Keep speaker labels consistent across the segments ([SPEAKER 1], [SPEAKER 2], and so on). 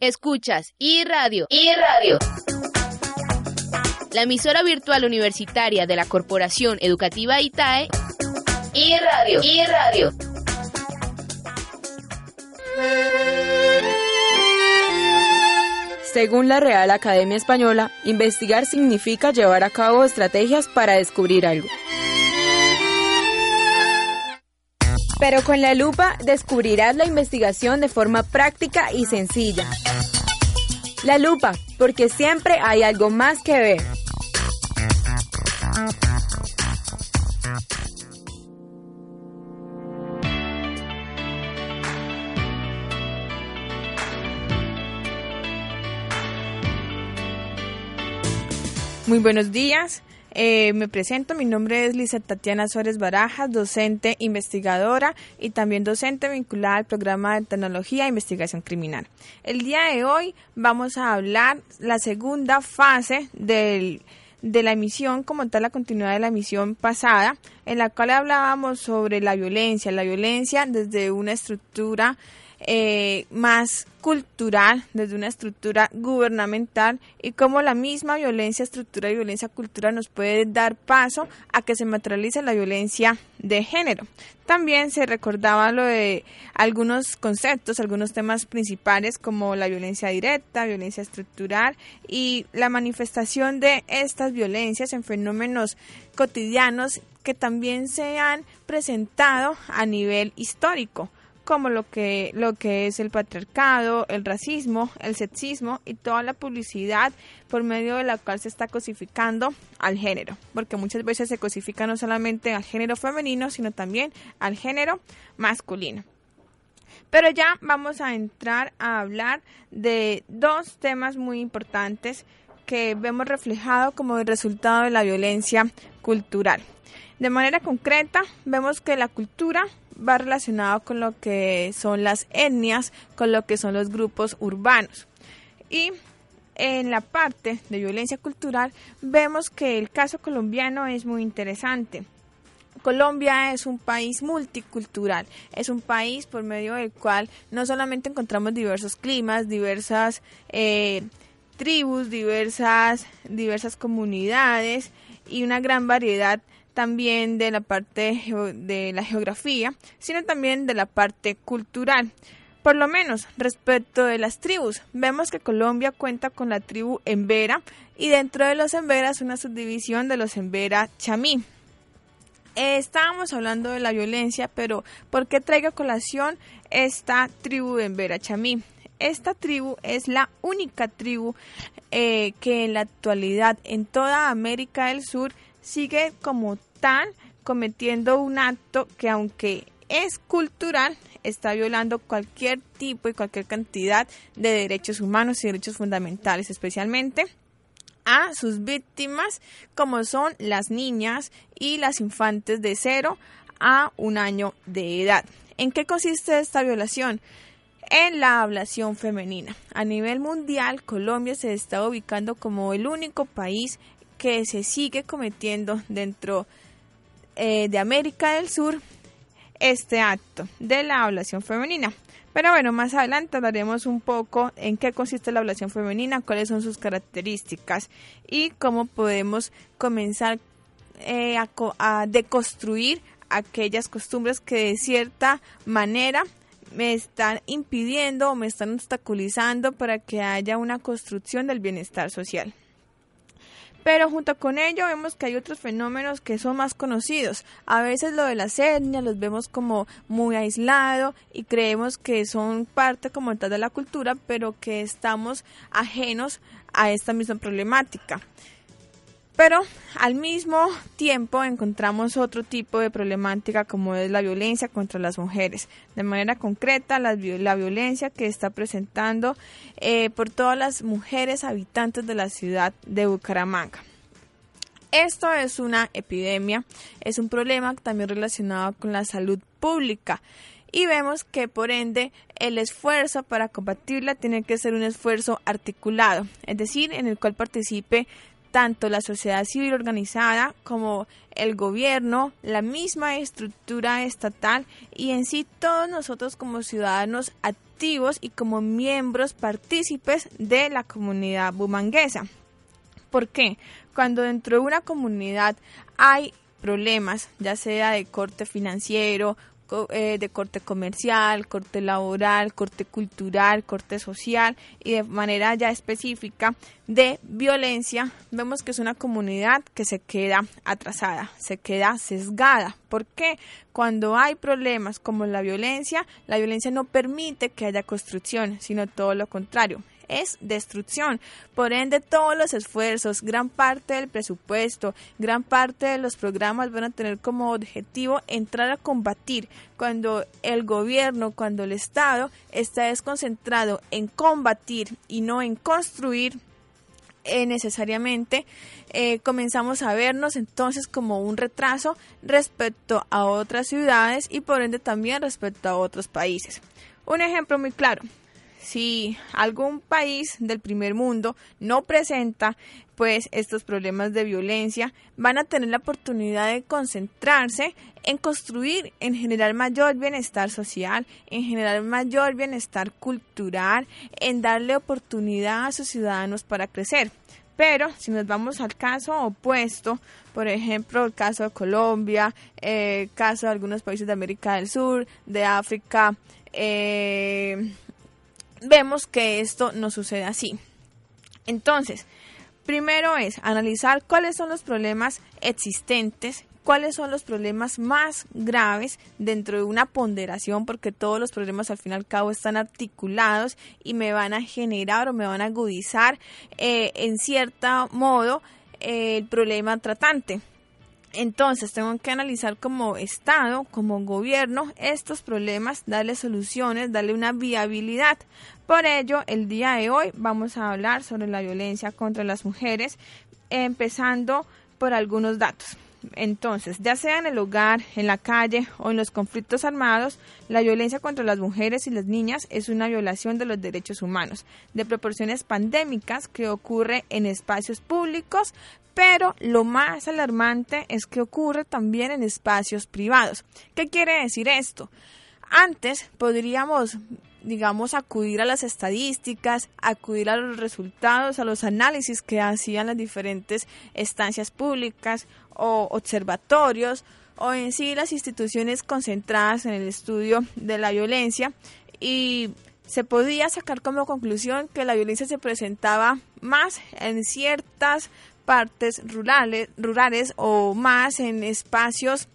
[SPEAKER 1] Escuchas y radio y radio. La emisora virtual universitaria de la Corporación Educativa ITAE y radio y radio.
[SPEAKER 2] Según la Real Academia Española, investigar significa llevar a cabo estrategias para descubrir algo. Pero con la lupa descubrirás la investigación de forma práctica y sencilla. La lupa, porque siempre hay algo más que ver. Muy buenos días. Eh, me presento, mi nombre es Lisa Tatiana Suárez Barajas, docente investigadora y también docente vinculada al programa de tecnología e investigación criminal. El día de hoy vamos a hablar la segunda fase del, de la emisión, como tal la continuidad de la emisión pasada, en la cual hablábamos sobre la violencia, la violencia desde una estructura eh, más cultural, desde una estructura gubernamental y cómo la misma violencia estructural y violencia cultural nos puede dar paso a que se materialice la violencia de género. También se recordaba lo de algunos conceptos, algunos temas principales como la violencia directa, violencia estructural y la manifestación de estas violencias en fenómenos cotidianos que también se han presentado a nivel histórico como lo que, lo que es el patriarcado, el racismo, el sexismo y toda la publicidad por medio de la cual se está cosificando al género, porque muchas veces se cosifica no solamente al género femenino, sino también al género masculino. Pero ya vamos a entrar a hablar de dos temas muy importantes que vemos reflejado como el resultado de la violencia cultural. De manera concreta, vemos que la cultura va relacionado con lo que son las etnias, con lo que son los grupos urbanos. Y en la parte de violencia cultural vemos que el caso colombiano es muy interesante. Colombia es un país multicultural, es un país por medio del cual no solamente encontramos diversos climas, diversas eh, tribus, diversas, diversas comunidades y una gran variedad también de la parte de la geografía, sino también de la parte cultural. Por lo menos respecto de las tribus, vemos que Colombia cuenta con la tribu Embera y dentro de los Emberas una subdivisión de los Embera Chamí. estábamos hablando de la violencia, pero ¿por qué traigo a colación esta tribu de Embera Chamí? Esta tribu es la única tribu eh, que en la actualidad en toda América del Sur sigue como tal cometiendo un acto que aunque es cultural, está violando cualquier tipo y cualquier cantidad de derechos humanos y derechos fundamentales, especialmente a sus víctimas, como son las niñas y las infantes de 0 a un año de edad. ¿En qué consiste esta violación? En la ablación femenina. A nivel mundial, Colombia se está ubicando como el único país que se sigue cometiendo dentro eh, de América del Sur este acto de la ablación femenina. Pero bueno, más adelante hablaremos un poco en qué consiste la ablación femenina, cuáles son sus características y cómo podemos comenzar eh, a, a deconstruir aquellas costumbres que de cierta manera me están impidiendo o me están obstaculizando para que haya una construcción del bienestar social. Pero junto con ello vemos que hay otros fenómenos que son más conocidos. A veces lo de las etnias los vemos como muy aislado y creemos que son parte como tal de la cultura, pero que estamos ajenos a esta misma problemática. Pero al mismo tiempo encontramos otro tipo de problemática como es la violencia contra las mujeres. De manera concreta, la, violencia que está presentando eh, por todas las mujeres habitantes de la ciudad de Bucaramanga. Esto es una epidemia, es un problema también relacionado con la salud pública y vemos que por ende el esfuerzo para combatirla tiene que ser un esfuerzo articulado, es decir, en el cual participe tanto la sociedad civil organizada como el gobierno, la misma estructura estatal y en sí todos nosotros como ciudadanos activos y como miembros partícipes de la comunidad bumanguesa. ¿Por qué? Cuando dentro de una comunidad hay problemas, ya sea de corte financiero, eh, de corte comercial, corte laboral, corte cultural, corte social y de manera ya específica de violencia, vemos que es una comunidad que se queda atrasada, se queda sesgada. ¿Por qué? Cuando hay problemas como la violencia, la violencia no permite que haya construcción, sino todo lo contrario es destrucción. Por ende, todos los esfuerzos, gran parte del presupuesto, gran parte de los programas van a tener como objetivo entrar a combatir cuando el gobierno, cuando el Estado está desconcentrado en combatir y no en construir eh, necesariamente eh, comenzamos a vernos entonces como un retraso respecto a otras ciudades y por ende también respecto a otros países. Un ejemplo muy claro, si algún país del primer mundo no presenta pues estos problemas de violencia, van a tener la oportunidad de concentrarse en construir, en generar mayor bienestar social, en generar mayor bienestar cultural, en darle oportunidad a sus ciudadanos para crecer. Pero si nos vamos al caso opuesto, por ejemplo, el caso de Colombia, el eh, caso de algunos países de América del Sur, de África, eh, vemos que esto no sucede así. Entonces, primero es analizar cuáles son los problemas existentes, cuáles son los problemas más graves dentro de una ponderación, porque todos los problemas al fin y al cabo están articulados y me van a generar o me van a agudizar eh, en cierto modo eh, el problema tratante. Entonces, tengo que analizar como Estado, como gobierno, estos problemas, darle soluciones, darle una viabilidad. Por ello, el día de hoy vamos a hablar sobre la violencia contra las mujeres, empezando por algunos datos. Entonces, ya sea en el hogar, en la calle o en los conflictos armados, la violencia contra las mujeres y las niñas es una violación de los derechos humanos, de proporciones pandémicas que ocurre en espacios públicos, pero lo más alarmante es que ocurre también en espacios privados. ¿Qué quiere decir esto? Antes podríamos digamos, acudir a las estadísticas, acudir a los resultados, a los análisis que hacían las diferentes estancias públicas o observatorios o en sí las instituciones concentradas en el estudio de la violencia. Y se podía sacar como conclusión que la violencia se presentaba más en ciertas partes rurales, rurales o más en espacios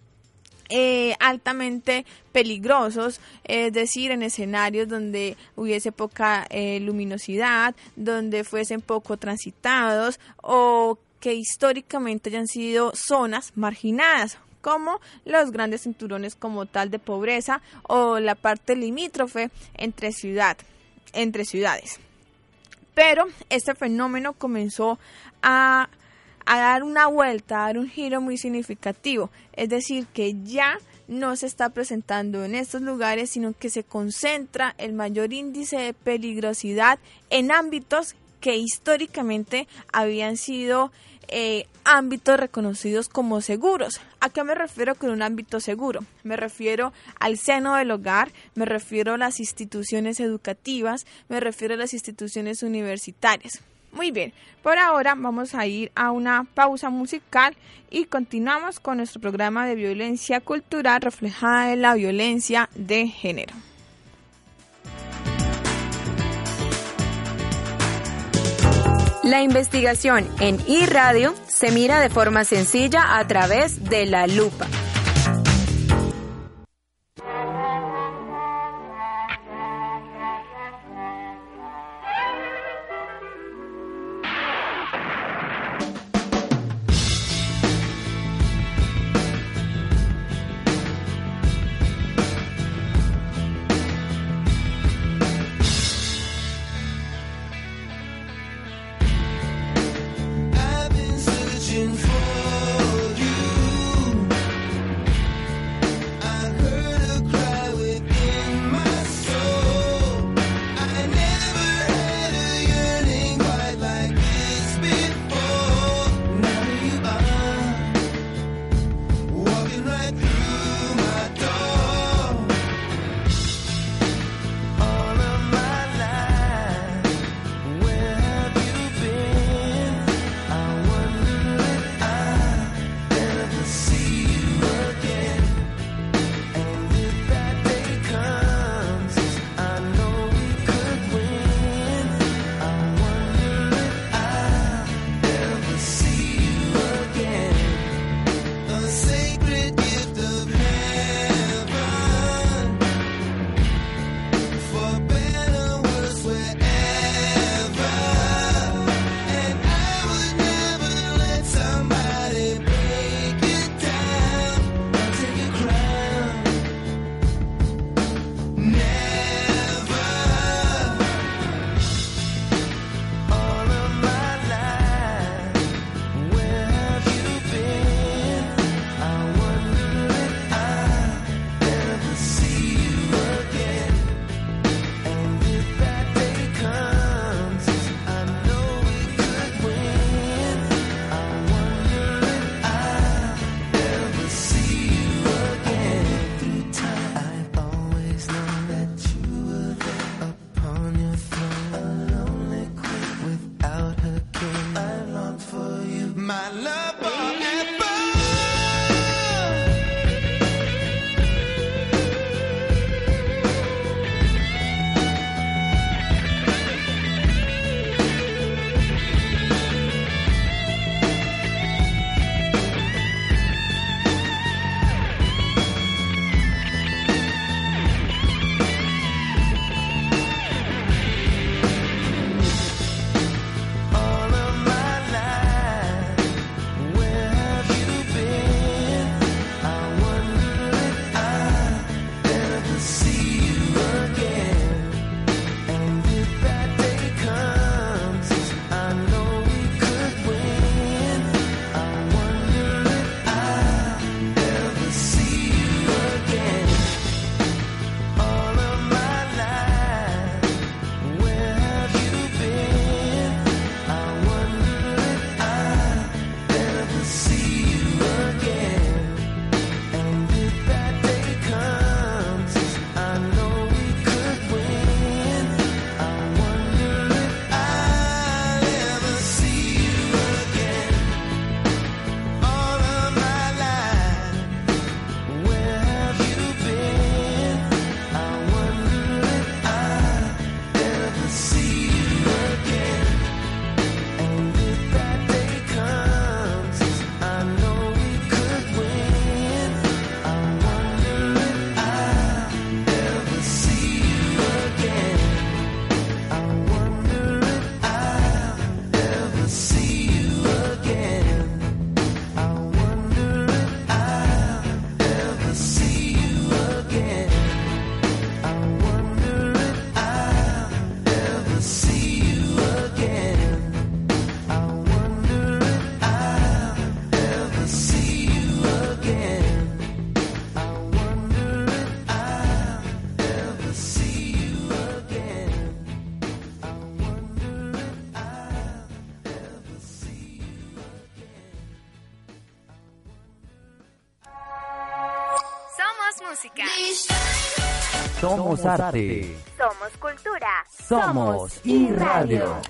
[SPEAKER 2] eh, altamente peligrosos, es decir, en escenarios donde hubiese poca eh, luminosidad, donde fuesen poco transitados o que históricamente hayan sido zonas marginadas como los grandes cinturones como tal de pobreza o la parte limítrofe entre ciudad, entre ciudades. Pero este fenómeno comenzó a a dar una vuelta, a dar un giro muy significativo. Es decir, que ya no se está presentando en estos lugares, sino que se concentra el mayor índice de peligrosidad en ámbitos que históricamente habían sido eh, ámbitos reconocidos como seguros. ¿A qué me refiero con un ámbito seguro? Me refiero al seno del hogar, me refiero a las instituciones educativas, me refiero a las instituciones universitarias. Muy bien, por ahora vamos a ir a una pausa musical y continuamos con nuestro programa de violencia cultural reflejada en la violencia de género.
[SPEAKER 1] La investigación en iRadio se mira de forma sencilla a través de la lupa. my love.
[SPEAKER 3] Somos arte.
[SPEAKER 1] Somos cultura.
[SPEAKER 3] Somos y radio.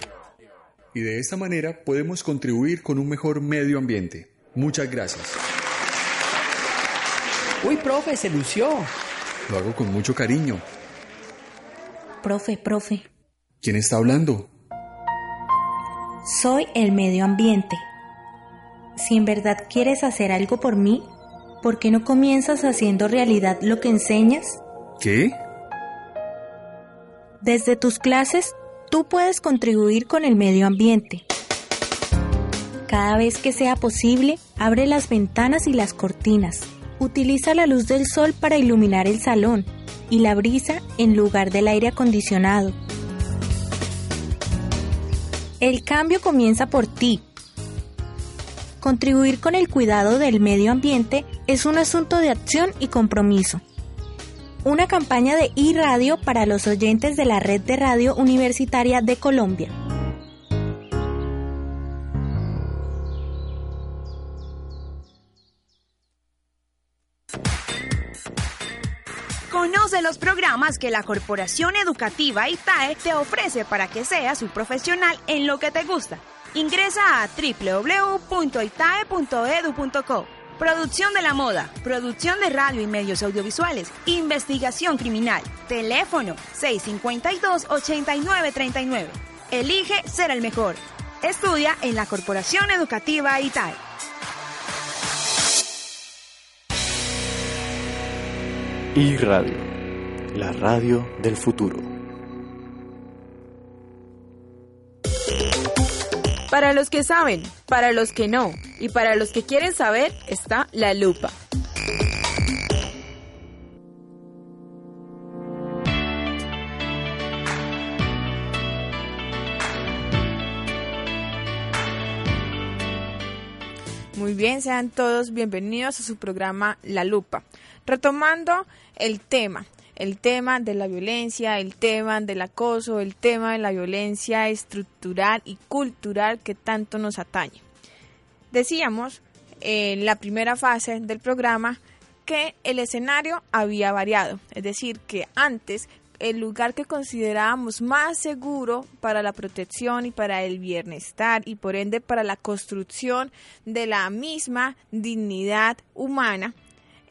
[SPEAKER 4] Y de esta manera podemos contribuir con un mejor medio ambiente. Muchas gracias.
[SPEAKER 5] Uy, profe, se lució.
[SPEAKER 4] Lo hago con mucho cariño.
[SPEAKER 6] Profe, profe.
[SPEAKER 4] ¿Quién está hablando?
[SPEAKER 6] Soy el medio ambiente. Si en verdad quieres hacer algo por mí, ¿por qué no comienzas haciendo realidad lo que enseñas?
[SPEAKER 4] ¿Qué?
[SPEAKER 6] Desde tus clases, tú puedes contribuir con el medio ambiente. Cada vez que sea posible, abre las ventanas y las cortinas. Utiliza la luz del sol para iluminar el salón y la brisa en lugar del aire acondicionado. El cambio comienza por ti. Contribuir con el cuidado del medio ambiente es un asunto de acción y compromiso. Una campaña de iRadio para los oyentes de la Red de Radio Universitaria de Colombia.
[SPEAKER 1] Conoce los programas que la Corporación Educativa ITAE te ofrece para que seas un profesional en lo que te gusta. Ingresa a www.itae.edu.co. Producción de la moda, producción de radio y medios audiovisuales, investigación criminal, teléfono 652-8939. Elige ser el mejor. Estudia en la Corporación Educativa ITAE.
[SPEAKER 7] Y Radio, la radio del futuro.
[SPEAKER 1] Para los que saben, para los que no y para los que quieren saber está la lupa.
[SPEAKER 2] Muy bien, sean todos bienvenidos a su programa La Lupa. Retomando el tema, el tema de la violencia, el tema del acoso, el tema de la violencia estructural y cultural que tanto nos atañe. Decíamos en la primera fase del programa que el escenario había variado, es decir, que antes el lugar que considerábamos más seguro para la protección y para el bienestar y por ende para la construcción de la misma dignidad humana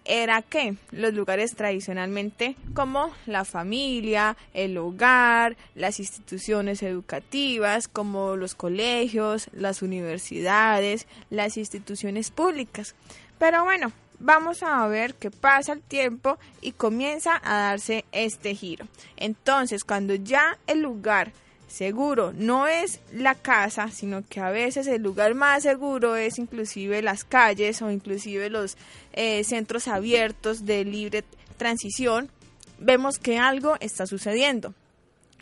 [SPEAKER 2] era que los lugares tradicionalmente como la familia, el hogar, las instituciones educativas como los colegios, las universidades, las instituciones públicas. Pero bueno, vamos a ver qué pasa el tiempo y comienza a darse este giro. Entonces, cuando ya el lugar seguro no es la casa, sino que a veces el lugar más seguro es inclusive las calles o inclusive los eh, centros abiertos de libre transición, vemos que algo está sucediendo.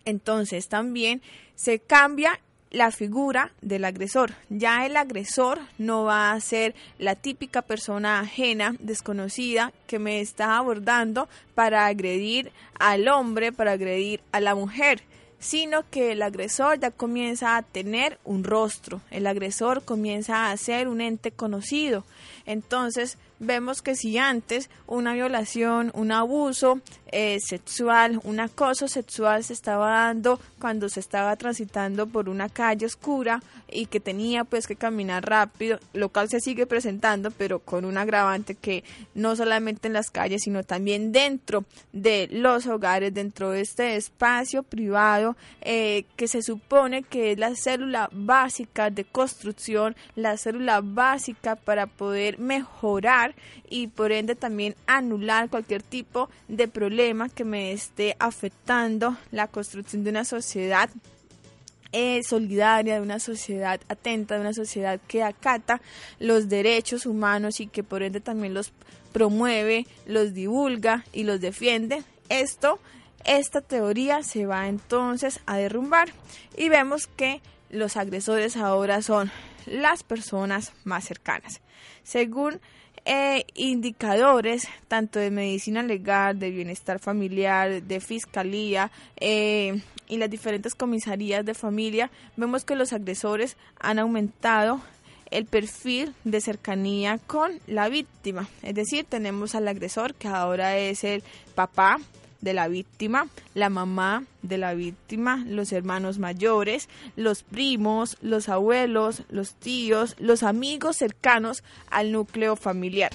[SPEAKER 2] Entonces también se cambia la figura del agresor. Ya el agresor no va a ser la típica persona ajena, desconocida, que me está abordando para agredir al hombre, para agredir a la mujer sino que el agresor ya comienza a tener un rostro, el agresor comienza a ser un ente conocido. Entonces vemos que si antes una violación, un abuso eh, sexual, un acoso sexual se estaba dando cuando se estaba transitando por una calle oscura y que tenía pues que caminar rápido, lo cual se sigue presentando, pero con un agravante que no solamente en las calles, sino también dentro de los hogares, dentro de este espacio privado eh, que se supone que es la célula básica de construcción, la célula básica para poder mejorar y por ende también anular cualquier tipo de problema que me esté afectando la construcción de una sociedad eh, solidaria, de una sociedad atenta, de una sociedad que acata los derechos humanos y que por ende también los promueve, los divulga y los defiende. Esto, esta teoría se va entonces a derrumbar y vemos que los agresores ahora son las personas más cercanas. Según eh, indicadores tanto de medicina legal, de bienestar familiar, de fiscalía eh, y las diferentes comisarías de familia, vemos que los agresores han aumentado el perfil de cercanía con la víctima. Es decir, tenemos al agresor que ahora es el papá de la víctima, la mamá de la víctima, los hermanos mayores, los primos, los abuelos, los tíos, los amigos cercanos al núcleo familiar.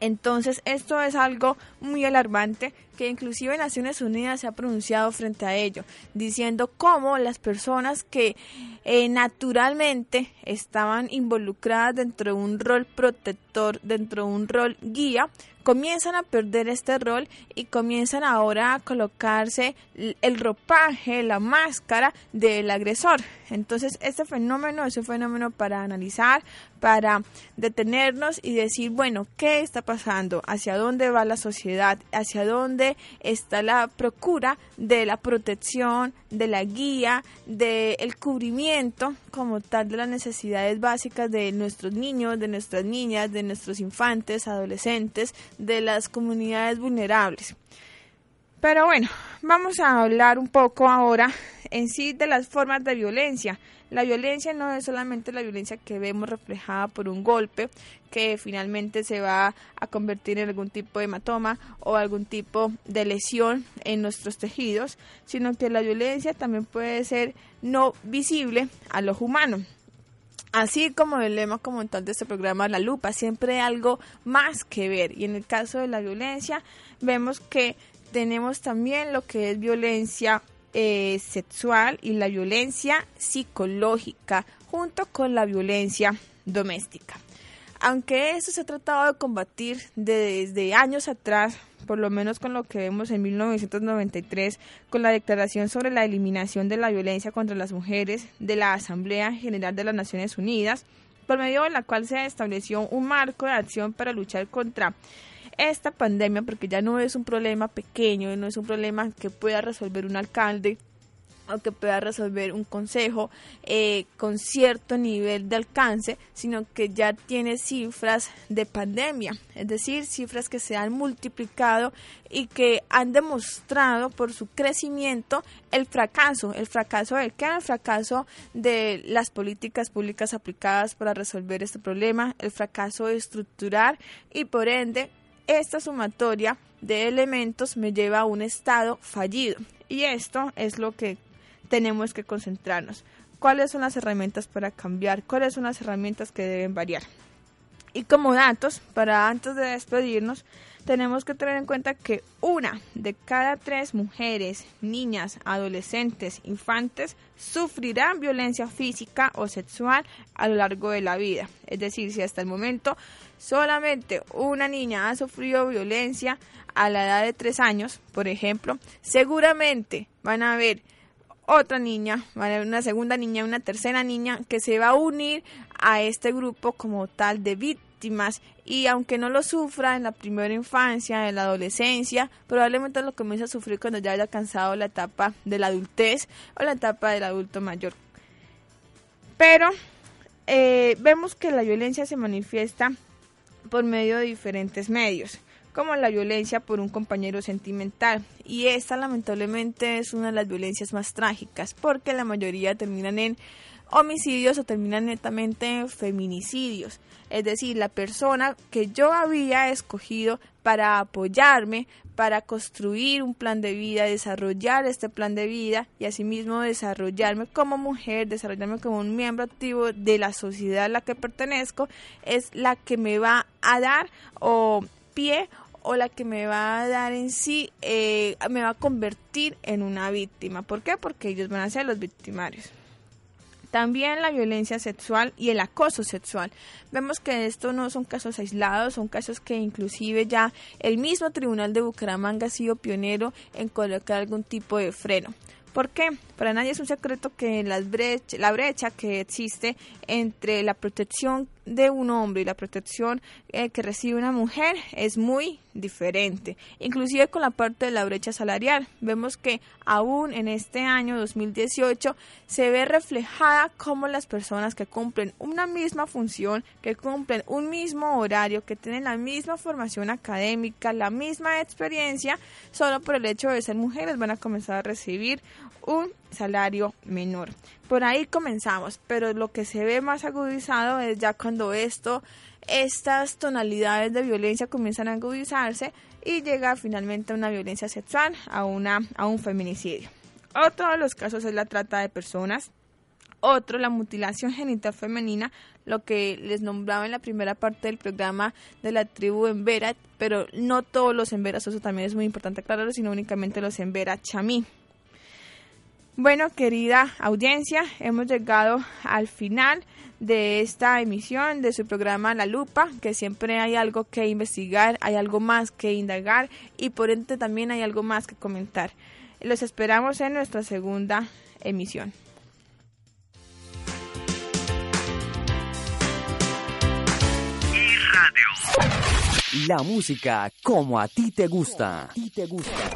[SPEAKER 2] Entonces, esto es algo muy alarmante que inclusive Naciones Unidas se ha pronunciado frente a ello, diciendo cómo las personas que eh, naturalmente estaban involucradas dentro de un rol protector, dentro de un rol guía, comienzan a perder este rol y comienzan ahora a colocarse el ropaje, la máscara del agresor. Entonces, este fenómeno es un fenómeno para analizar, para detenernos y decir, bueno, ¿qué está pasando? ¿Hacia dónde va la sociedad? ¿Hacia dónde está la procura de la protección, de la guía, del cubrimiento como tal de las necesidades básicas de nuestros niños, de nuestras niñas, de nuestros infantes, adolescentes, de las comunidades vulnerables. Pero bueno, vamos a hablar un poco ahora en sí de las formas de violencia. La violencia no es solamente la violencia que vemos reflejada por un golpe que finalmente se va a convertir en algún tipo de hematoma o algún tipo de lesión en nuestros tejidos, sino que la violencia también puede ser no visible a los humanos. Así como el lema como tal de este programa, la lupa, siempre hay algo más que ver. Y en el caso de la violencia, vemos que tenemos también lo que es violencia eh, sexual y la violencia psicológica junto con la violencia doméstica. Aunque eso se ha tratado de combatir desde años atrás, por lo menos con lo que vemos en 1993, con la Declaración sobre la Eliminación de la Violencia contra las Mujeres de la Asamblea General de las Naciones Unidas, por medio de la cual se estableció un marco de acción para luchar contra esta pandemia, porque ya no es un problema pequeño, no es un problema que pueda resolver un alcalde o que pueda resolver un consejo eh, con cierto nivel de alcance, sino que ya tiene cifras de pandemia, es decir, cifras que se han multiplicado y que han demostrado por su crecimiento el fracaso, el fracaso del que el fracaso de las políticas públicas aplicadas para resolver este problema, el fracaso estructural y por ende esta sumatoria de elementos me lleva a un estado fallido. Y esto es lo que tenemos que concentrarnos. ¿Cuáles son las herramientas para cambiar? ¿Cuáles son las herramientas que deben variar? Y como datos, para antes de despedirnos, tenemos que tener en cuenta que una de cada tres mujeres, niñas, adolescentes, infantes sufrirán violencia física o sexual a lo largo de la vida. Es decir, si hasta el momento solamente una niña ha sufrido violencia a la edad de tres años, por ejemplo, seguramente van a haber otra niña, una segunda niña, una tercera niña que se va a unir a este grupo como tal de víctimas. Y aunque no lo sufra en la primera infancia, en la adolescencia, probablemente lo comienza a sufrir cuando ya haya alcanzado la etapa de la adultez o la etapa del adulto mayor. Pero eh, vemos que la violencia se manifiesta por medio de diferentes medios como la violencia por un compañero sentimental. Y esta lamentablemente es una de las violencias más trágicas porque la mayoría terminan en homicidios o terminan netamente en feminicidios. Es decir, la persona que yo había escogido para apoyarme, para construir un plan de vida, desarrollar este plan de vida y asimismo desarrollarme como mujer, desarrollarme como un miembro activo de la sociedad a la que pertenezco, es la que me va a dar o pie o la que me va a dar en sí, eh, me va a convertir en una víctima. ¿Por qué? Porque ellos van a ser los victimarios. También la violencia sexual y el acoso sexual. Vemos que esto no son casos aislados, son casos que inclusive ya el mismo Tribunal de Bucaramanga ha sido pionero en colocar algún tipo de freno. ¿Por qué? Para nadie es un secreto que la brecha que existe entre la protección de un hombre y la protección eh, que recibe una mujer es muy diferente. Inclusive con la parte de la brecha salarial, vemos que aún en este año 2018 se ve reflejada cómo las personas que cumplen una misma función, que cumplen un mismo horario, que tienen la misma formación académica, la misma experiencia, solo por el hecho de ser mujeres van a comenzar a recibir un salario menor. Por ahí comenzamos, pero lo que se ve más agudizado es ya cuando esto, estas tonalidades de violencia comienzan a agudizarse y llega finalmente a una violencia sexual, a, una, a un feminicidio. Otro de los casos es la trata de personas. Otro, la mutilación genital femenina, lo que les nombraba en la primera parte del programa de la tribu Embera, pero no todos los Emberas, eso también es muy importante aclararlo, sino únicamente los Embera chamí. Bueno, querida audiencia, hemos llegado al final de esta emisión de su programa La Lupa, que siempre hay algo que investigar, hay algo más que indagar y por ende también hay algo más que comentar. Los esperamos en nuestra segunda emisión.
[SPEAKER 3] La música como a ti te gusta. A ti te gusta.